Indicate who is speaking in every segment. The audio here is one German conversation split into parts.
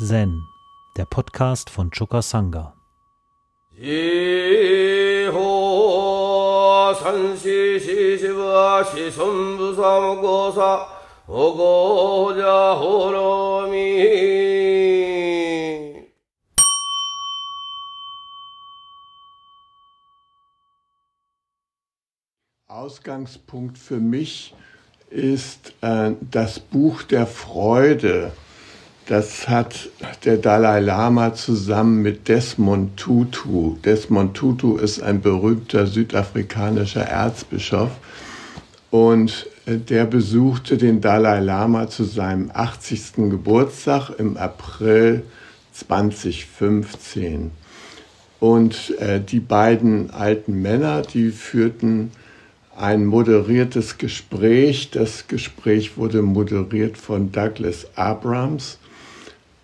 Speaker 1: Zen, der Podcast von Choka Sangha.
Speaker 2: Ausgangspunkt für mich ist äh, das Buch der Freude das hat der Dalai Lama zusammen mit Desmond Tutu. Desmond Tutu ist ein berühmter südafrikanischer Erzbischof und äh, der besuchte den Dalai Lama zu seinem 80. Geburtstag im April 2015. Und äh, die beiden alten Männer, die führten ein moderiertes Gespräch. Das Gespräch wurde moderiert von Douglas Abrams.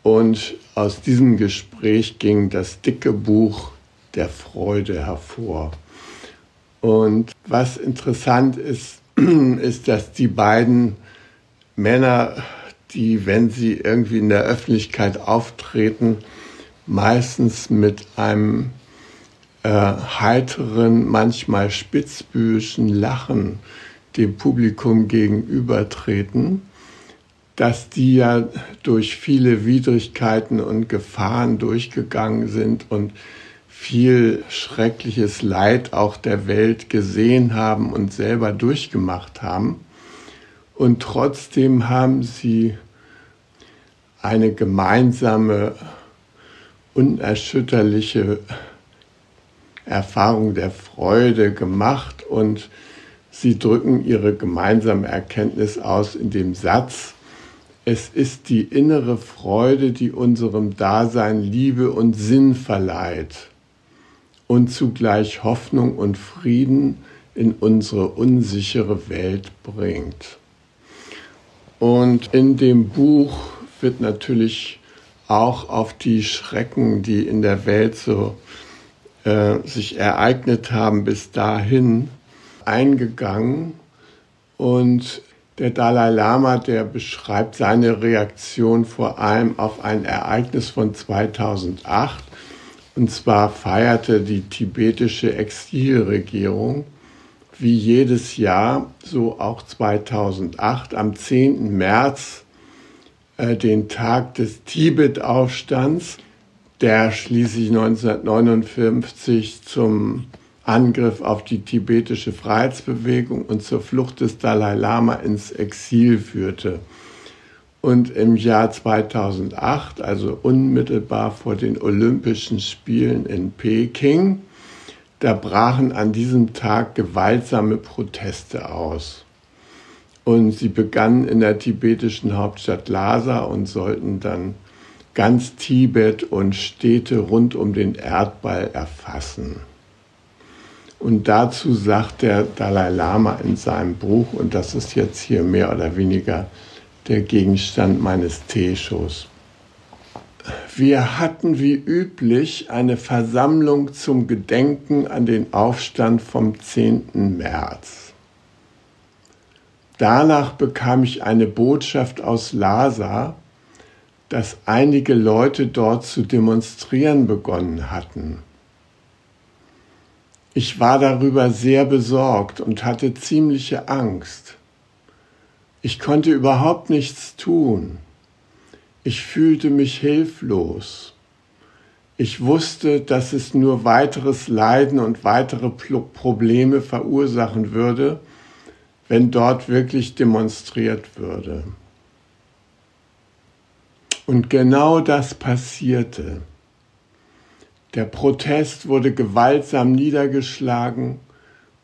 Speaker 2: Und aus diesem Gespräch ging das dicke Buch der Freude hervor. Und was interessant ist, ist, dass die beiden Männer, die, wenn sie irgendwie in der Öffentlichkeit auftreten, meistens mit einem äh, heiteren, manchmal spitzbübischen Lachen dem Publikum gegenübertreten dass die ja durch viele Widrigkeiten und Gefahren durchgegangen sind und viel schreckliches Leid auch der Welt gesehen haben und selber durchgemacht haben. Und trotzdem haben sie eine gemeinsame, unerschütterliche Erfahrung der Freude gemacht und sie drücken ihre gemeinsame Erkenntnis aus in dem Satz, es ist die innere Freude, die unserem Dasein Liebe und Sinn verleiht und zugleich Hoffnung und Frieden in unsere unsichere Welt bringt. Und in dem Buch wird natürlich auch auf die Schrecken, die in der Welt so äh, sich ereignet haben, bis dahin eingegangen. Und der Dalai Lama, der beschreibt seine Reaktion vor allem auf ein Ereignis von 2008. Und zwar feierte die tibetische Exilregierung wie jedes Jahr, so auch 2008, am 10. März äh, den Tag des Tibet-Aufstands, der schließlich 1959 zum Angriff auf die tibetische Freiheitsbewegung und zur Flucht des Dalai Lama ins Exil führte. Und im Jahr 2008, also unmittelbar vor den Olympischen Spielen in Peking, da brachen an diesem Tag gewaltsame Proteste aus. Und sie begannen in der tibetischen Hauptstadt Lhasa und sollten dann ganz Tibet und Städte rund um den Erdball erfassen. Und dazu sagt der Dalai Lama in seinem Buch, und das ist jetzt hier mehr oder weniger der Gegenstand meines Teeshows. Wir hatten wie üblich eine Versammlung zum Gedenken an den Aufstand vom 10. März. Danach bekam ich eine Botschaft aus Lhasa, dass einige Leute dort zu demonstrieren begonnen hatten. Ich war darüber sehr besorgt und hatte ziemliche Angst. Ich konnte überhaupt nichts tun. Ich fühlte mich hilflos. Ich wusste, dass es nur weiteres Leiden und weitere Probleme verursachen würde, wenn dort wirklich demonstriert würde. Und genau das passierte. Der Protest wurde gewaltsam niedergeschlagen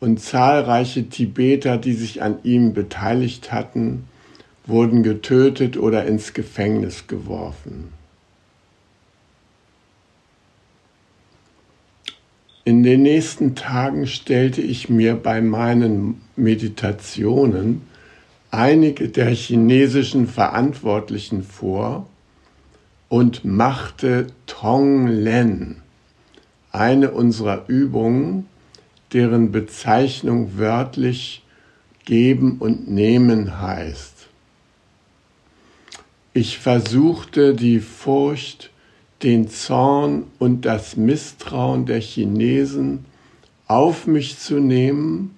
Speaker 2: und zahlreiche Tibeter, die sich an ihm beteiligt hatten, wurden getötet oder ins Gefängnis geworfen. In den nächsten Tagen stellte ich mir bei meinen Meditationen einige der chinesischen Verantwortlichen vor und machte Tonglen, eine unserer Übungen, deren Bezeichnung wörtlich geben und nehmen heißt. Ich versuchte die Furcht, den Zorn und das Misstrauen der Chinesen auf mich zu nehmen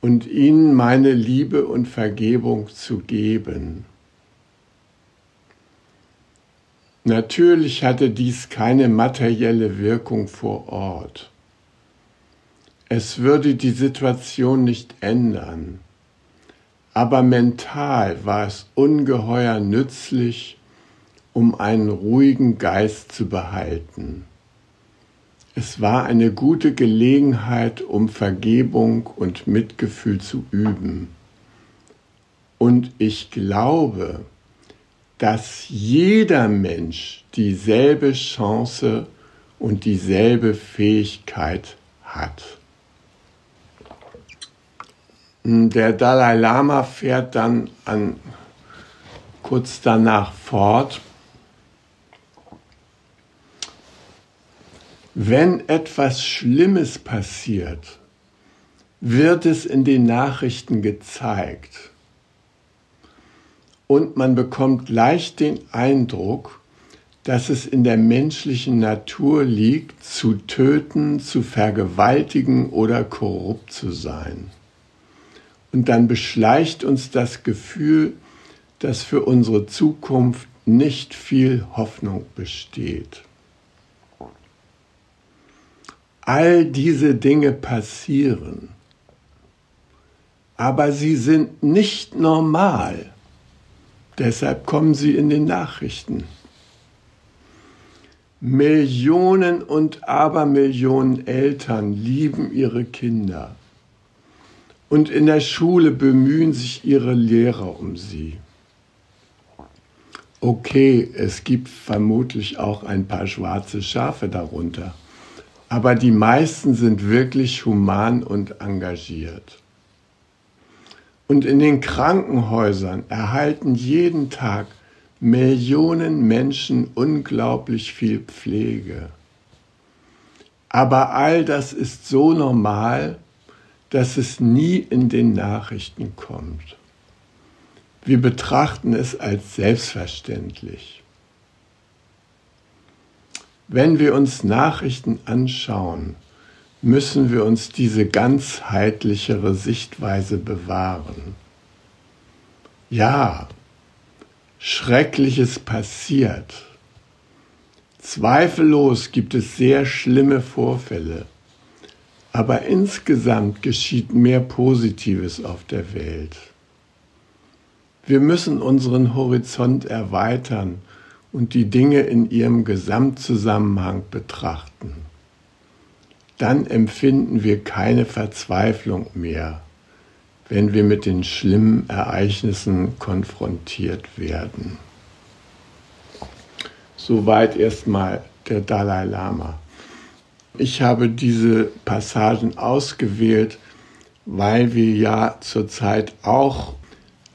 Speaker 2: und ihnen meine Liebe und Vergebung zu geben. Natürlich hatte dies keine materielle Wirkung vor Ort. Es würde die Situation nicht ändern, aber mental war es ungeheuer nützlich, um einen ruhigen Geist zu behalten. Es war eine gute Gelegenheit, um Vergebung und Mitgefühl zu üben. Und ich glaube, dass jeder Mensch dieselbe Chance und dieselbe Fähigkeit hat. Der Dalai Lama fährt dann an, kurz danach fort. Wenn etwas Schlimmes passiert, wird es in den Nachrichten gezeigt und man bekommt leicht den Eindruck, dass es in der menschlichen Natur liegt, zu töten, zu vergewaltigen oder korrupt zu sein. Und dann beschleicht uns das Gefühl, dass für unsere Zukunft nicht viel Hoffnung besteht. All diese Dinge passieren, aber sie sind nicht normal. Deshalb kommen sie in den Nachrichten. Millionen und Abermillionen Eltern lieben ihre Kinder. Und in der Schule bemühen sich ihre Lehrer um sie. Okay, es gibt vermutlich auch ein paar schwarze Schafe darunter, aber die meisten sind wirklich human und engagiert. Und in den Krankenhäusern erhalten jeden Tag Millionen Menschen unglaublich viel Pflege. Aber all das ist so normal, dass es nie in den Nachrichten kommt. Wir betrachten es als selbstverständlich. Wenn wir uns Nachrichten anschauen, müssen wir uns diese ganzheitlichere Sichtweise bewahren. Ja, Schreckliches passiert. Zweifellos gibt es sehr schlimme Vorfälle, aber insgesamt geschieht mehr Positives auf der Welt. Wir müssen unseren Horizont erweitern und die Dinge in ihrem Gesamtzusammenhang betrachten dann empfinden wir keine Verzweiflung mehr, wenn wir mit den schlimmen Ereignissen konfrontiert werden. Soweit erstmal der Dalai Lama. Ich habe diese Passagen ausgewählt, weil wir ja zurzeit auch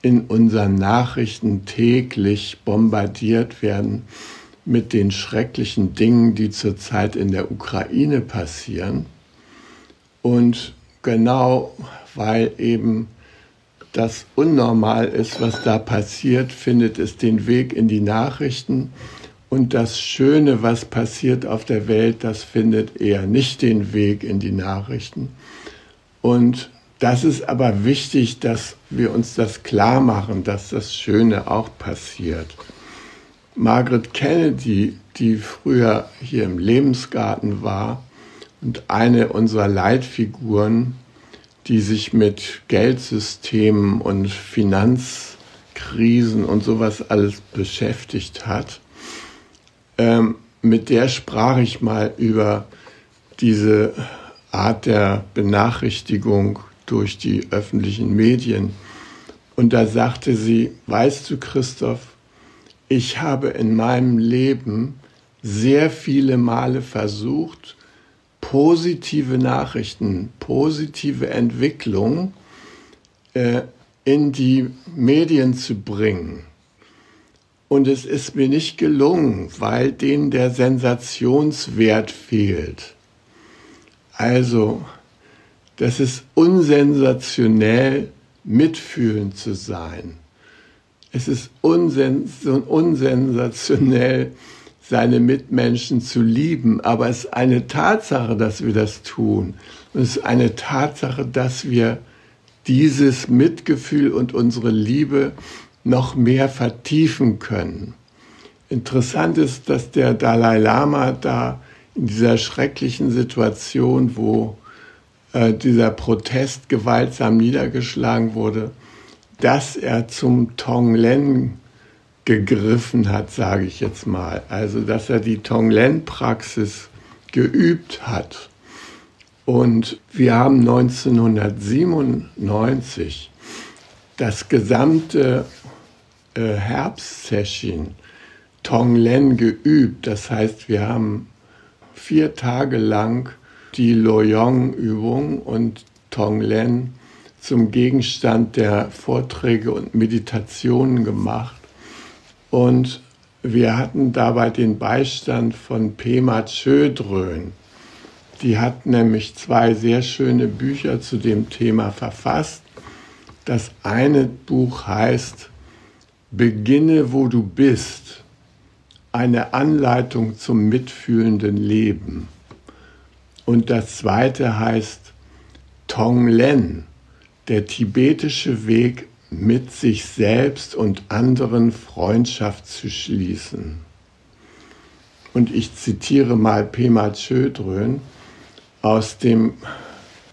Speaker 2: in unseren Nachrichten täglich bombardiert werden mit den schrecklichen Dingen, die zurzeit in der Ukraine passieren. Und genau weil eben das unnormal ist, was da passiert, findet es den Weg in die Nachrichten. Und das Schöne, was passiert auf der Welt, das findet eher nicht den Weg in die Nachrichten. Und das ist aber wichtig, dass wir uns das klar machen, dass das Schöne auch passiert. Margaret Kennedy, die früher hier im Lebensgarten war und eine unserer Leitfiguren, die sich mit Geldsystemen und Finanzkrisen und sowas alles beschäftigt hat, ähm, mit der sprach ich mal über diese Art der Benachrichtigung durch die öffentlichen Medien. Und da sagte sie, weißt du, Christoph, ich habe in meinem Leben sehr viele Male versucht, positive Nachrichten, positive Entwicklung äh, in die Medien zu bringen. Und es ist mir nicht gelungen, weil denen der Sensationswert fehlt. Also, das ist unsensationell, mitfühlend zu sein Es ist unsens unsensationell, seine Mitmenschen zu lieben, aber es ist eine Tatsache, dass wir das tun. Und es ist eine Tatsache, dass wir dieses Mitgefühl und unsere Liebe noch mehr vertiefen können. Interessant ist, dass der Dalai Lama da in dieser schrecklichen Situation, wo äh, dieser Protest gewaltsam niedergeschlagen wurde, dass er zum Tonglen gegriffen hat, sage ich jetzt mal. Also, dass er die Tonglen-Praxis geübt hat. Und wir haben 1997 das gesamte äh, Herbstsession Tonglen geübt. Das heißt, wir haben vier Tage lang die Loyong-Übung und Tonglen zum Gegenstand der Vorträge und Meditationen gemacht. Und wir hatten dabei den Beistand von Pema Chödrön. Die hat nämlich zwei sehr schöne Bücher zu dem Thema verfasst. Das eine Buch heißt Beginne, wo du bist. Eine Anleitung zum mitfühlenden Leben. Und das zweite heißt Tonglen, der tibetische Weg mit sich selbst und anderen Freundschaft zu schließen. Und ich zitiere mal Pema Chödrön aus dem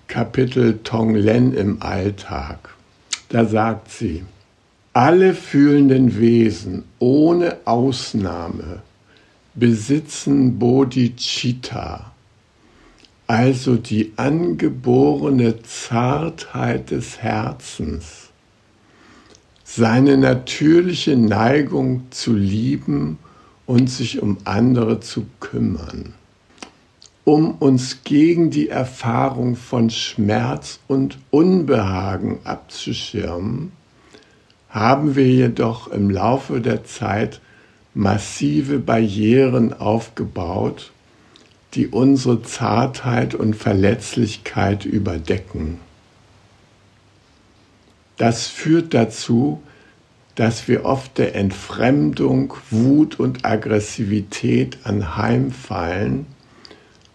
Speaker 2: Kapitel Tonglen im Alltag. Da sagt sie, alle fühlenden Wesen ohne Ausnahme besitzen Bodhicitta, also die angeborene Zartheit des Herzens seine natürliche Neigung zu lieben und sich um andere zu kümmern, um uns gegen die Erfahrung von Schmerz und Unbehagen abzuschirmen, haben wir jedoch im Laufe der Zeit massive Barrieren aufgebaut, die unsere Zartheit und Verletzlichkeit überdecken. Das führt dazu, dass wir oft der Entfremdung, Wut und Aggressivität anheimfallen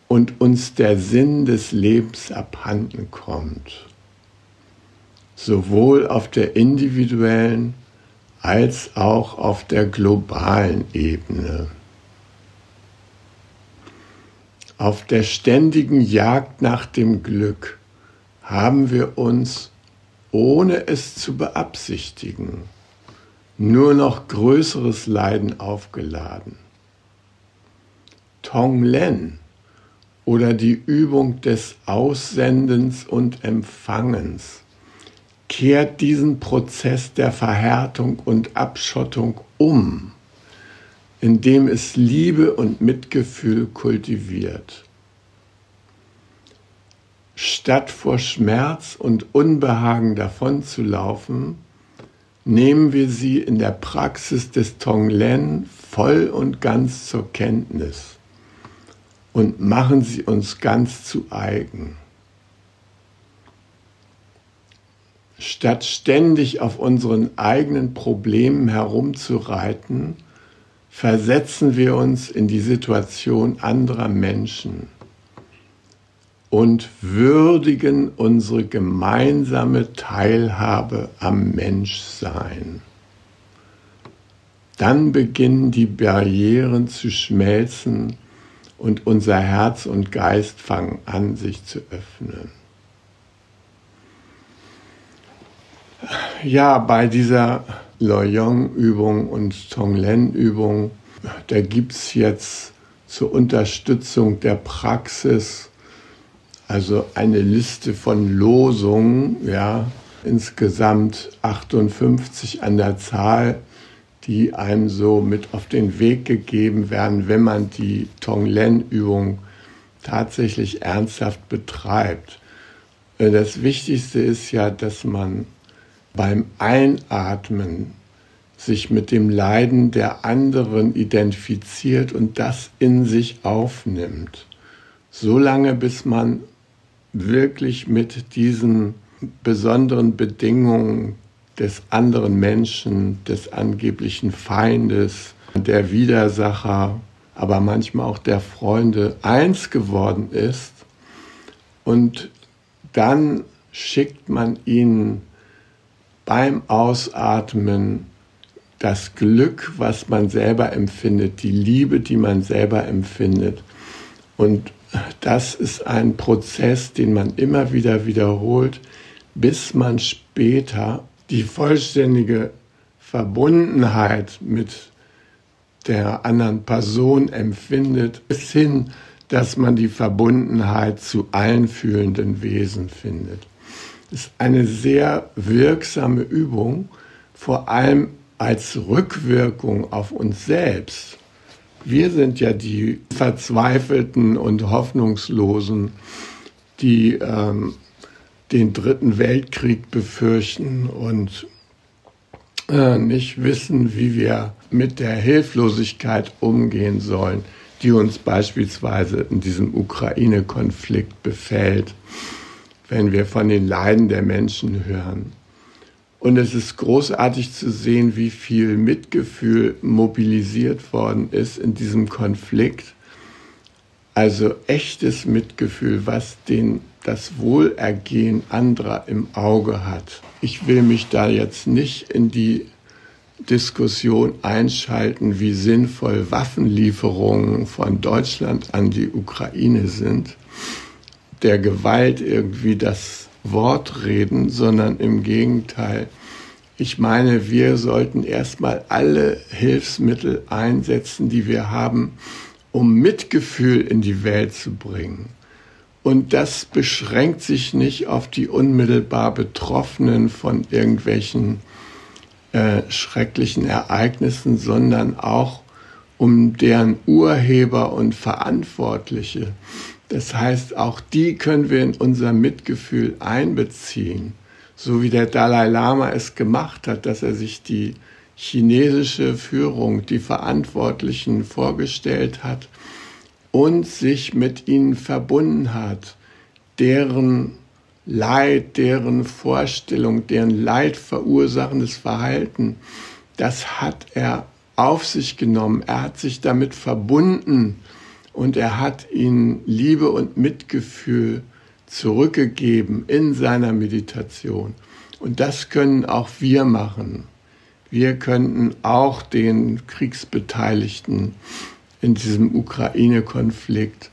Speaker 2: und uns der Sinn des Lebens abhanden kommt. Sowohl auf der individuellen als auch auf der globalen Ebene. Auf der ständigen Jagd nach dem Glück haben wir uns ohne es zu beabsichtigen, nur noch größeres Leiden aufgeladen. Tonglen oder die Übung des Aussendens und Empfangens kehrt diesen Prozess der Verhärtung und Abschottung um, indem es Liebe und Mitgefühl kultiviert. Statt vor Schmerz und Unbehagen davonzulaufen, nehmen wir sie in der Praxis des Tonglen voll und ganz zur Kenntnis und machen sie uns ganz zu eigen. Statt ständig auf unseren eigenen Problemen herumzureiten, versetzen wir uns in die Situation anderer Menschen und würdigen unsere gemeinsame Teilhabe am Menschsein. Dann beginnen die Barrieren zu schmelzen und unser Herz und Geist fangen an, sich zu öffnen. Ja, bei dieser Loyong-Übung und Tonglen-Übung, da gibt es jetzt zur Unterstützung der Praxis also eine Liste von Losungen, ja, insgesamt 58 an der Zahl, die einem so mit auf den Weg gegeben werden, wenn man die Tonglen-Übung tatsächlich ernsthaft betreibt. Das Wichtigste ist ja, dass man beim Einatmen sich mit dem Leiden der anderen identifiziert und das in sich aufnimmt. So lange, bis man wirklich mit diesen besonderen Bedingungen des anderen Menschen, des angeblichen Feindes, der Widersacher, aber manchmal auch der Freunde eins geworden ist. Und dann schickt man ihnen beim Ausatmen das Glück, was man selber empfindet, die Liebe, die man selber empfindet. Und das ist ein Prozess, den man immer wieder wiederholt, bis man später die vollständige Verbundenheit mit der anderen Person empfindet, bis hin, dass man die Verbundenheit zu allen fühlenden Wesen findet. Ist eine sehr wirksame Übung, vor allem als Rückwirkung auf uns selbst. Wir sind ja die Verzweifelten und Hoffnungslosen, die ähm, den Dritten Weltkrieg befürchten und äh, nicht wissen, wie wir mit der Hilflosigkeit umgehen sollen, die uns beispielsweise in diesem Ukraine-Konflikt befällt, wenn wir von den Leiden der Menschen hören. Und es ist großartig zu sehen, wie viel Mitgefühl mobilisiert worden ist in diesem Konflikt. Also echtes Mitgefühl, was den, das Wohlergehen anderer im Auge hat. Ich will mich da jetzt nicht in die Diskussion einschalten, wie sinnvoll Waffenlieferungen von Deutschland an die Ukraine sind, der Gewalt irgendwie das Wort reden, sondern im Gegenteil. Ich meine, wir sollten erstmal alle Hilfsmittel einsetzen, die wir haben, um Mitgefühl in die Welt zu bringen. Und das beschränkt sich nicht auf die unmittelbar Betroffenen von irgendwelchen äh, schrecklichen Ereignissen, sondern auch um deren Urheber und Verantwortliche. Das heißt, auch die können wir in unser Mitgefühl einbeziehen, so wie der Dalai Lama es gemacht hat, dass er sich die chinesische Führung, die Verantwortlichen vorgestellt hat und sich mit ihnen verbunden hat, deren Leid, deren Vorstellung, deren Leid verursachendes Verhalten, das hat er auf sich genommen, er hat sich damit verbunden und er hat ihnen Liebe und Mitgefühl zurückgegeben in seiner Meditation. Und das können auch wir machen. Wir könnten auch den Kriegsbeteiligten in diesem Ukraine-Konflikt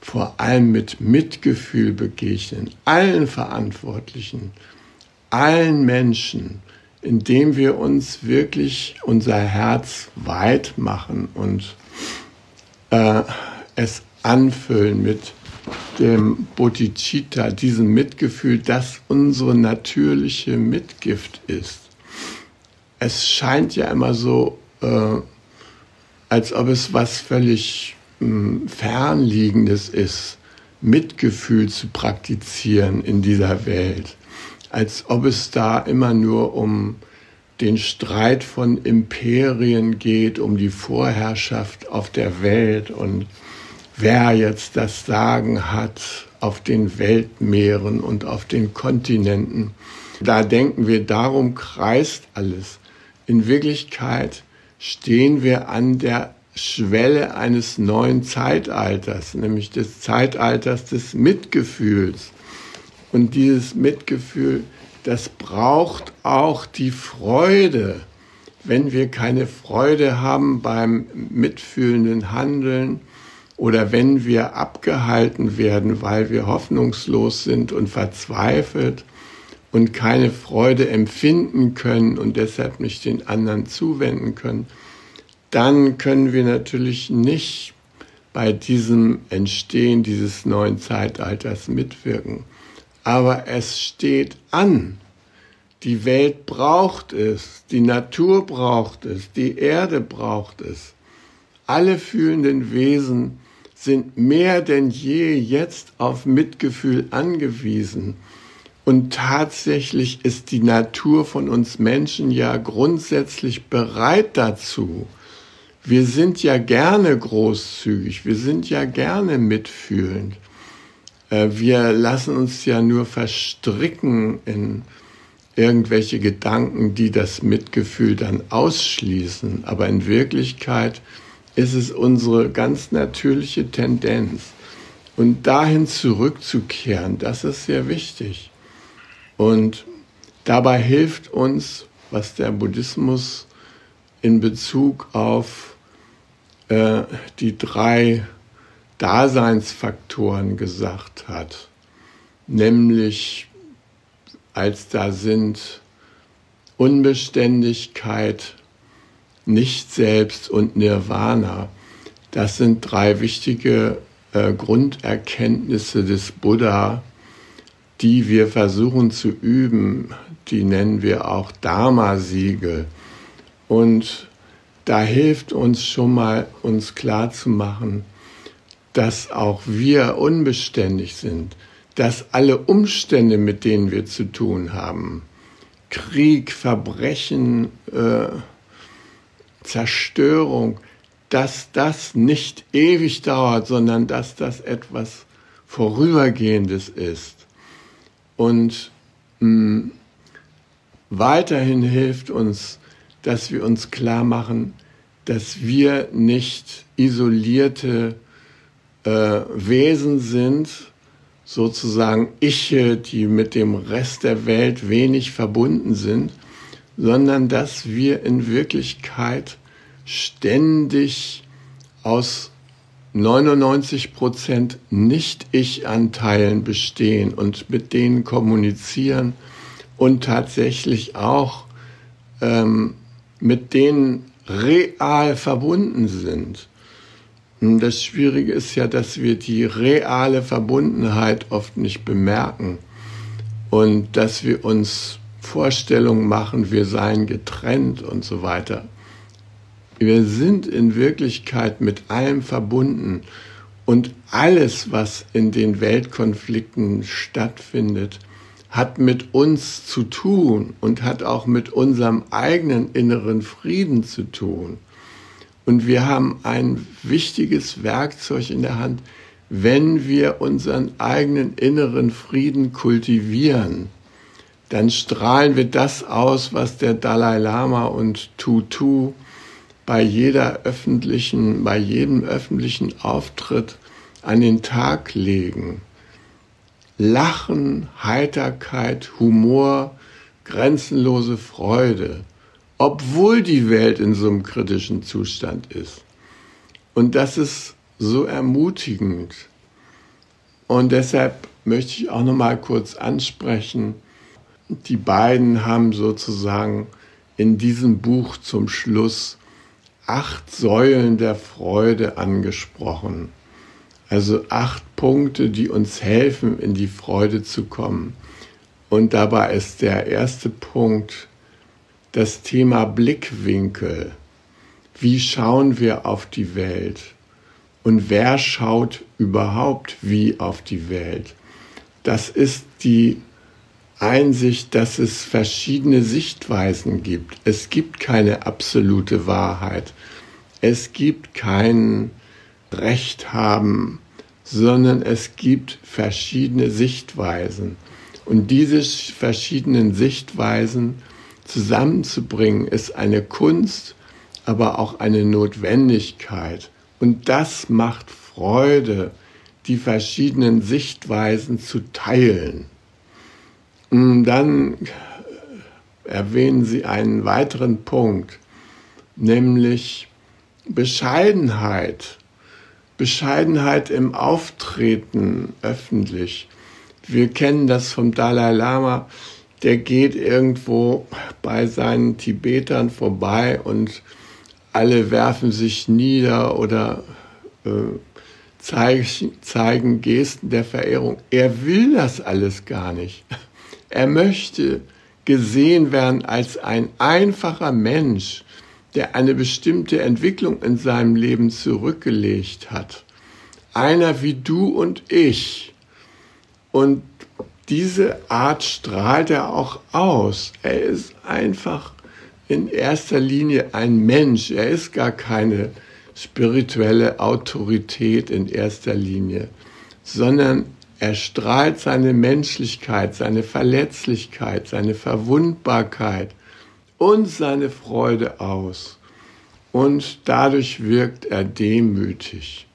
Speaker 2: vor allem mit Mitgefühl begegnen, allen Verantwortlichen, allen Menschen, indem wir uns wirklich unser Herz weit machen und äh, es anfüllen mit dem Bodhicitta, diesem Mitgefühl, das unsere natürliche Mitgift ist. Es scheint ja immer so, äh, als ob es was völlig äh, Fernliegendes ist, Mitgefühl zu praktizieren in dieser Welt, als ob es da immer nur um den Streit von Imperien geht, um die Vorherrschaft auf der Welt und wer jetzt das Sagen hat auf den Weltmeeren und auf den Kontinenten. Da denken wir, darum kreist alles. In Wirklichkeit stehen wir an der Schwelle eines neuen Zeitalters, nämlich des Zeitalters des Mitgefühls. Und dieses Mitgefühl, das braucht auch die Freude. Wenn wir keine Freude haben beim mitfühlenden Handeln, oder wenn wir abgehalten werden, weil wir hoffnungslos sind und verzweifelt und keine Freude empfinden können und deshalb nicht den anderen zuwenden können, dann können wir natürlich nicht bei diesem Entstehen dieses neuen Zeitalters mitwirken. Aber es steht an. Die Welt braucht es, die Natur braucht es, die Erde braucht es. Alle fühlenden Wesen sind mehr denn je jetzt auf Mitgefühl angewiesen. Und tatsächlich ist die Natur von uns Menschen ja grundsätzlich bereit dazu. Wir sind ja gerne großzügig, wir sind ja gerne mitfühlend. Äh, wir lassen uns ja nur verstricken in, irgendwelche Gedanken, die das Mitgefühl dann ausschließen. Aber in Wirklichkeit ist es unsere ganz natürliche Tendenz. Und dahin zurückzukehren, das ist sehr wichtig. Und dabei hilft uns, was der Buddhismus in Bezug auf äh, die drei Daseinsfaktoren gesagt hat, nämlich als da sind Unbeständigkeit, Nicht-Selbst und Nirvana. Das sind drei wichtige äh, Grunderkenntnisse des Buddha, die wir versuchen zu üben. Die nennen wir auch Dharma-Siegel. Und da hilft uns schon mal, uns klar zu machen, dass auch wir unbeständig sind, dass alle Umstände, mit denen wir zu tun haben, Krieg, Verbrechen, äh, Zerstörung, dass das nicht ewig dauert, sondern dass das etwas Vorübergehendes ist. Und mh, hm, weiterhin hilft uns, dass wir uns klar machen, dass wir nicht isolierte äh, Wesen sind, sozusagen Iche, die mit dem Rest der Welt wenig verbunden sind, sondern dass wir in Wirklichkeit ständig aus 99 Prozent Nicht-Ich-Anteilen bestehen und mit denen kommunizieren und tatsächlich auch ähm, mit denen real verbunden sind. Das Schwierige ist ja, dass wir die reale Verbundenheit oft nicht bemerken und dass wir uns Vorstellungen machen, wir seien getrennt und so weiter. Wir sind in Wirklichkeit mit allem verbunden und alles, was in den Weltkonflikten stattfindet, hat mit uns zu tun und hat auch mit unserem eigenen inneren Frieden zu tun. Und wir haben ein wichtiges Werkzeug in der Hand, wenn wir unseren eigenen inneren Frieden kultivieren, dann strahlen wir das aus, was der Dalai Lama und Tutu bei jeder öffentlichen, bei jedem öffentlichen Auftritt an den Tag legen. Lachen, Heiterkeit, Humor, grenzenlose Freude obwohl die Welt in so einem kritischen Zustand ist. Und das ist so ermutigend. Und deshalb möchte ich auch noch mal kurz ansprechen, die beiden haben sozusagen in diesem Buch zum Schluss acht Säulen der Freude angesprochen. Also acht Punkte, die uns helfen, in die Freude zu kommen. Und dabei ist der erste Punkt das Thema Blickwinkel. Wie schauen wir auf die Welt? Und wer schaut überhaupt wie auf die Welt? Das ist die Einsicht, dass es verschiedene Sichtweisen gibt. Es gibt keine absolute Wahrheit. Es gibt kein Recht haben, sondern es gibt verschiedene Sichtweisen. Und diese verschiedenen Sichtweisen zusammenzubringen, ist eine Kunst, aber auch eine Notwendigkeit. Und das macht Freude, die verschiedenen Sichtweisen zu teilen. Dann erwähnen Sie einen weiteren Punkt, nämlich Bescheidenheit. Bescheidenheit im Auftreten öffentlich. Wir kennen das vom Dalai Lama der geht irgendwo bei seinen Tibetern vorbei und alle werfen sich nieder oder äh, zeigen, zeigen Gesten der Verehrung. Er will das alles gar nicht. Er möchte gesehen werden als ein einfacher Mensch, der eine bestimmte Entwicklung in seinem Leben zurückgelegt hat. Einer wie du und ich. Und diese Art strahlt er auch aus. Er ist einfach in erster Linie ein Mensch. Er ist gar keine spirituelle Autorität in erster Linie, sondern Er strahlt seine Menschlichkeit, seine Verletzlichkeit, seine Verwundbarkeit und seine Freude aus. Und dadurch wirkt er demütig.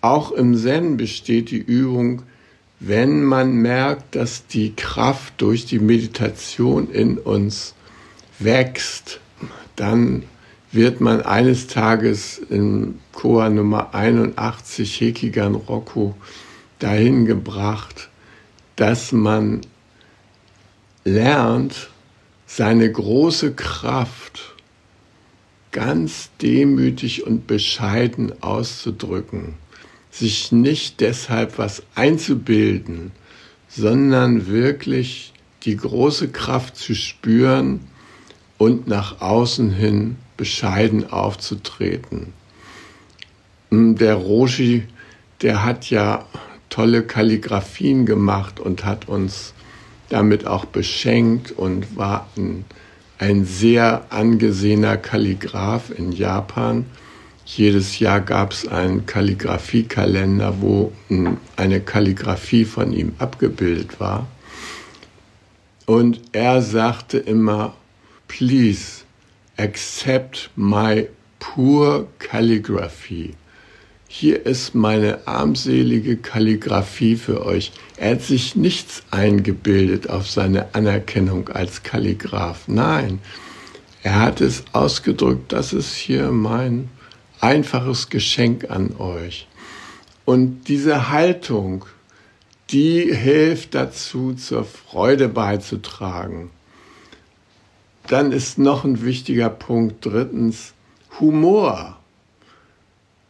Speaker 2: Auch im Zen besteht die Übung, wenn man merkt, dass die Kraft durch die Meditation in uns wächst, dann wird man eines Tages in Koa Nummer 81 Hekigan Roku dahin gebracht, dass man lernt, seine große Kraft ganz demütig und bescheiden auszudrücken, sich nicht deshalb was einzubilden, sondern wirklich die große Kraft zu spüren und nach außen hin bescheiden aufzutreten. Der Roshi, der hat ja tolle Kalligraphien gemacht und hat uns damit auch beschenkt und war ein, ein sehr angesehener Kalligraph in Japan. Jedes Jahr gab es einen Kalligraphiekalender, wo eine Kalligraphie von ihm abgebildet war. Und er sagte immer, please accept my poor calligraphy. Hier ist meine armselige Kalligraphie für euch. Er hat sich nichts eingebildet auf seine Anerkennung als Kalligraph. Nein, er hat es ausgedrückt, das ist hier mein einfaches Geschenk an euch. Und diese Haltung, die hilft dazu, zur Freude beizutragen. Dann ist noch ein wichtiger Punkt drittens Humor.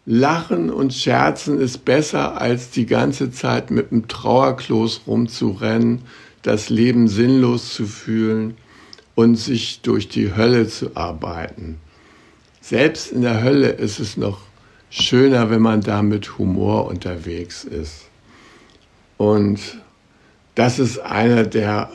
Speaker 2: Lachen und Scherzen ist besser, als die ganze Zeit mit dem Trauerklos rumzurennen, das Leben sinnlos zu fühlen und sich durch die Hölle zu arbeiten. Selbst in der Hölle ist es noch schöner, wenn man da mit Humor unterwegs ist. Und das ist einer der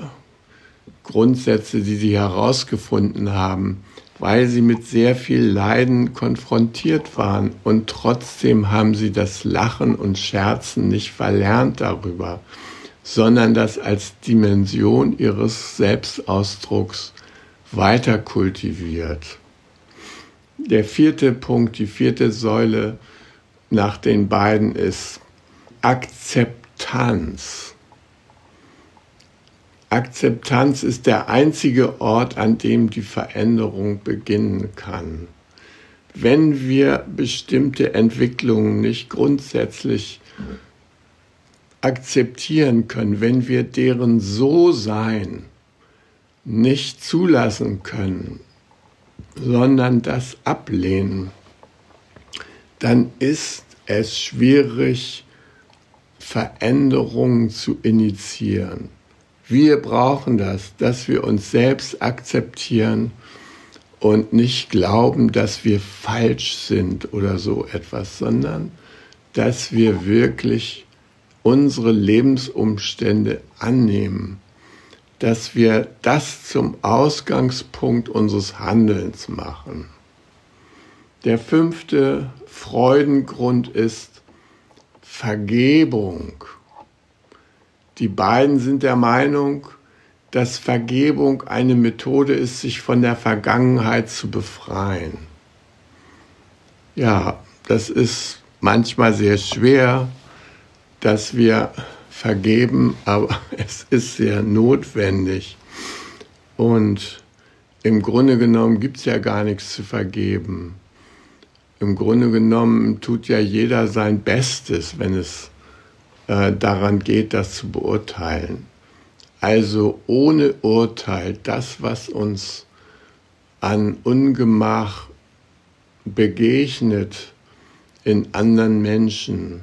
Speaker 2: Grundsätze, die sie herausgefunden haben, weil sie mit sehr viel Leiden konfrontiert waren und trotzdem haben sie das Lachen und Scherzen nicht verlernt darüber, sondern das als Dimension ihres Selbstausdrucks weiter kultiviert. Der vierte Punkt, die vierte Säule nach den beiden ist Akzeptanz. Akzeptanz ist der einzige Ort, an dem die Veränderung beginnen kann. Wenn wir bestimmte Entwicklungen nicht grundsätzlich akzeptieren können, wenn wir deren So-Sein nicht zulassen können, sondern das ablehnen, dann ist es schwierig, Veränderungen zu initiieren. Wir brauchen das, dass wir uns selbst akzeptieren und nicht glauben, dass wir falsch sind oder so etwas, sondern dass wir wirklich unsere Lebensumstände annehmen, dass wir das zum Ausgangspunkt unseres Handelns machen. Der fünfte Freudengrund ist Vergebung. Die beiden sind der Meinung, dass Vergebung eine Methode ist, sich von der Vergangenheit zu befreien. Ja, das ist manchmal sehr schwer, dass wir vergeben, aber es ist sehr notwendig. Und im Grunde genommen gibt es ja gar nichts zu vergeben. Im Grunde genommen tut ja jeder sein Bestes, wenn es äh, daran geht, das zu beurteilen. Also ohne Urteil, das, was uns an Ungemach begegnet in anderen Menschen,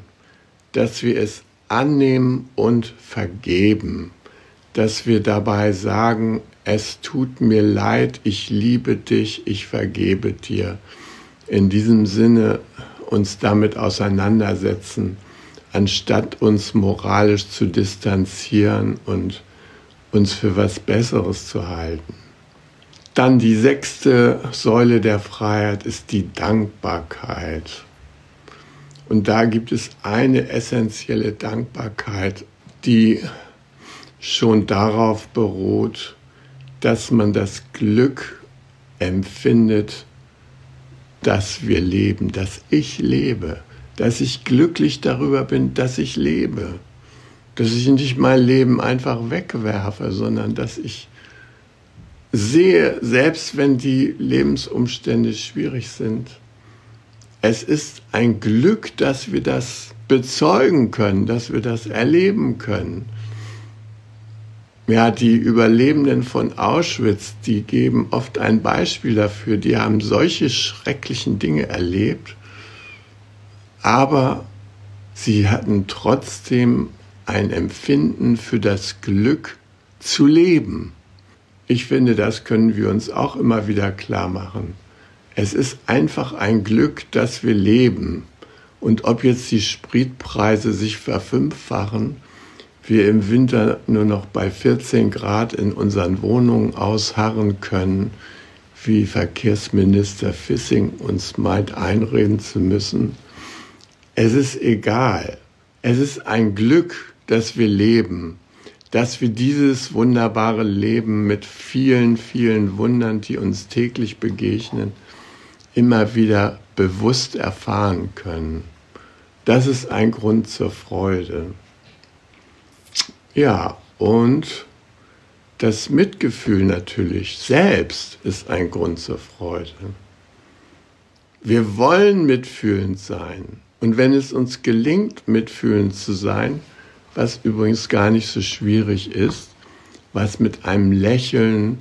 Speaker 2: dass wir es annehmen und vergeben, dass wir dabei sagen, es tut mir leid, ich liebe dich, ich vergebe dir. In diesem Sinne uns damit auseinandersetzen anstatt uns moralisch zu distanzieren und uns für was Besseres zu halten. Dann die sechste Säule der Freiheit ist die Dankbarkeit. Und da gibt es eine essentielle Dankbarkeit, die schon darauf beruht, dass man das Glück empfindet, dass wir leben, dass ich lebe, dass ich glücklich darüber bin, dass ich lebe, dass ich nicht mein Leben einfach wegwerfe, sondern dass ich sehe, selbst wenn die Lebensumstände schwierig sind, es ist ein Glück, dass wir das bezeugen können, dass wir das erleben können. Ja, die Überlebenden von Auschwitz, die geben oft ein Beispiel dafür. Die haben solche schrecklichen Dinge erlebt, aber sie hatten trotzdem ein Empfinden für das Glück zu leben. Ich finde, das können wir uns auch immer wieder klar machen. Es ist einfach ein Glück, dass wir leben. Und ob jetzt die Spritpreise sich verfünffachen, wir im Winter nur noch bei 14 Grad in unseren Wohnungen ausharren können, wie Verkehrsminister Fissing uns meint einreden zu müssen. Es ist egal. Es ist ein Glück, dass wir leben, dass wir dieses wunderbare Leben mit vielen, vielen Wundern, die uns täglich begegnen, immer wieder bewusst erfahren können. Das ist ein Grund zur Freude. Ja, und das Mitgefühl natürlich selbst ist ein Grund zur Freude. Wir wollen mitfühlend sein. Und wenn es uns gelingt, mitfühlend zu sein, was übrigens gar nicht so schwierig ist, was mit einem Lächeln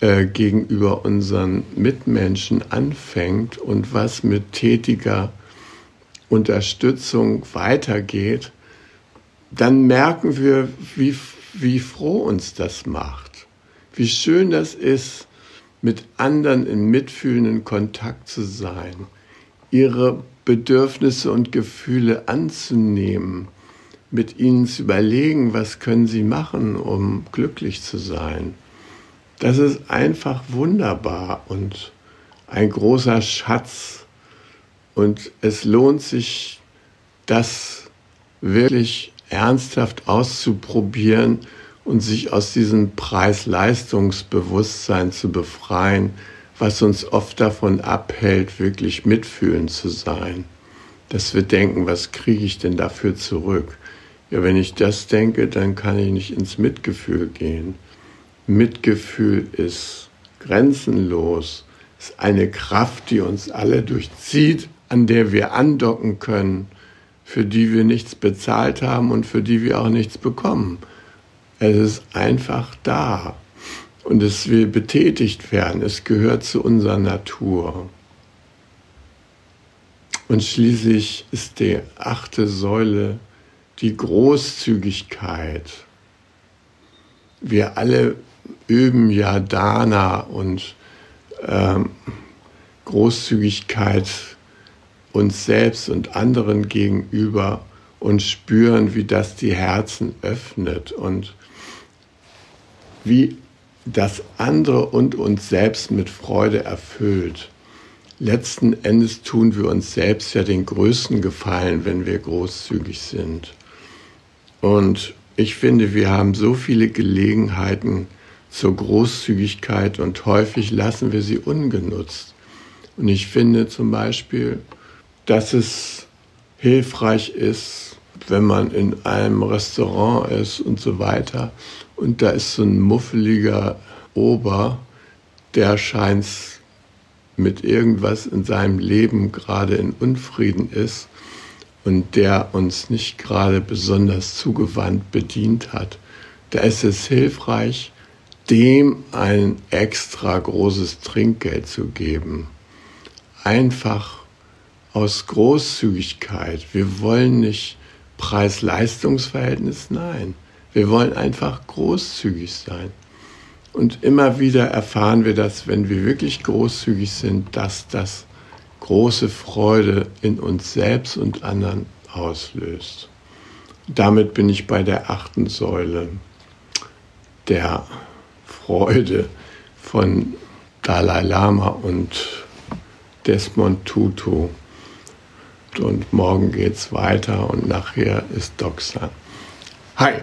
Speaker 2: äh, gegenüber unseren Mitmenschen anfängt und was mit tätiger Unterstützung weitergeht, dann merken wir, wie, wie froh uns das macht, wie schön das ist, mit anderen in mitfühlenden Kontakt zu sein, ihre Bedürfnisse und Gefühle anzunehmen, mit ihnen zu überlegen, was können sie machen, um glücklich zu sein. Das ist einfach wunderbar und ein großer Schatz. Und es lohnt sich, das wirklich ernsthaft auszuprobieren und sich aus diesem Preis-Leistungsbewusstsein zu befreien, was uns oft davon abhält, wirklich mitfühlend zu sein. Dass wir denken, was kriege ich denn dafür zurück? Ja, wenn ich das denke, dann kann ich nicht ins Mitgefühl gehen. Mitgefühl ist grenzenlos, ist eine Kraft, die uns alle durchzieht, an der wir andocken können für die wir nichts bezahlt haben und für die wir auch nichts bekommen. Es ist einfach da und es will betätigt werden. Es gehört zu unserer Natur. Und schließlich ist die achte Säule die Großzügigkeit. Wir alle üben ja Dana und ähm, Großzügigkeit uns selbst und anderen gegenüber und spüren, wie das die Herzen öffnet und wie das andere und uns selbst mit Freude erfüllt. Letzten Endes tun wir uns selbst ja den größten Gefallen, wenn wir großzügig sind. Und ich finde, wir haben so viele Gelegenheiten zur Großzügigkeit und häufig lassen wir sie ungenutzt. Und ich finde zum Beispiel, dass es hilfreich ist, wenn man in einem Restaurant ist und so weiter. Und da ist so ein muffeliger Ober, der scheint mit irgendwas in seinem Leben gerade in Unfrieden ist und der uns nicht gerade besonders zugewandt bedient hat. Da ist es hilfreich, dem ein extra großes Trinkgeld zu geben. Einfach aus Großzügigkeit. Wir wollen nicht Preis-Leistungs-Verhältnis, nein. Wir wollen einfach großzügig sein. Und immer wieder erfahren wir das, wenn wir wirklich großzügig sind, dass das große Freude in uns selbst und anderen auslöst. Damit bin ich bei der achten Säule der Freude von Dalai Lama und Desmond Tutu und morgen geht's weiter und nachher ist Doxa. Hi!